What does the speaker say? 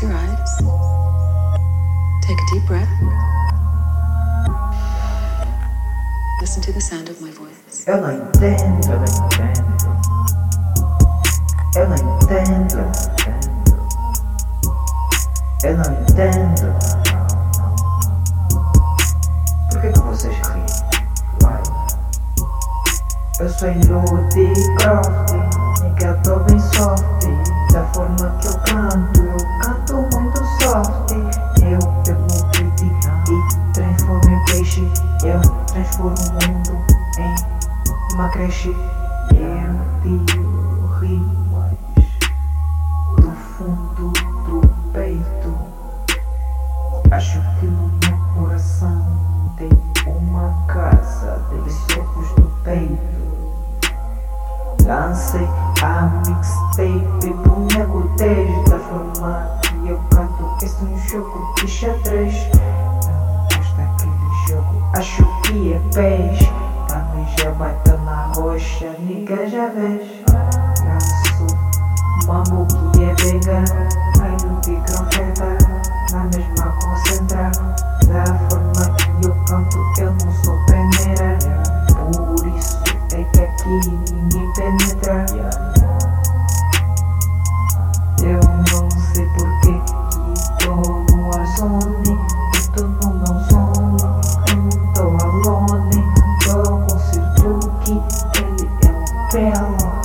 Close your eyes. Take a deep breath. Listen to the sound of my voice. Eu não entendo, eu não entendo. Eu não entendo, eu não entendo. Eu não entendo. Não, não. Por que, que vocês riem? Vai. Eu sou Ludi Croft, nigga, tô bem peixe. Eu transformo o mundo em uma creche. Eu tiro rimas do fundo do peito. Acho que no meu coração tem uma casa de socos do peito. Lancei a mixtape do nego desde da forma que eu canto. Este é um jogo de xadrez. Acho que é pés, também já bateu na rocha, nigga já vês. Ganso, mambo que é vegano, aí no feta, na mesma concentra. Da forma que eu canto, eu não sou peneira, por isso é que aqui ninguém penetra. Oh.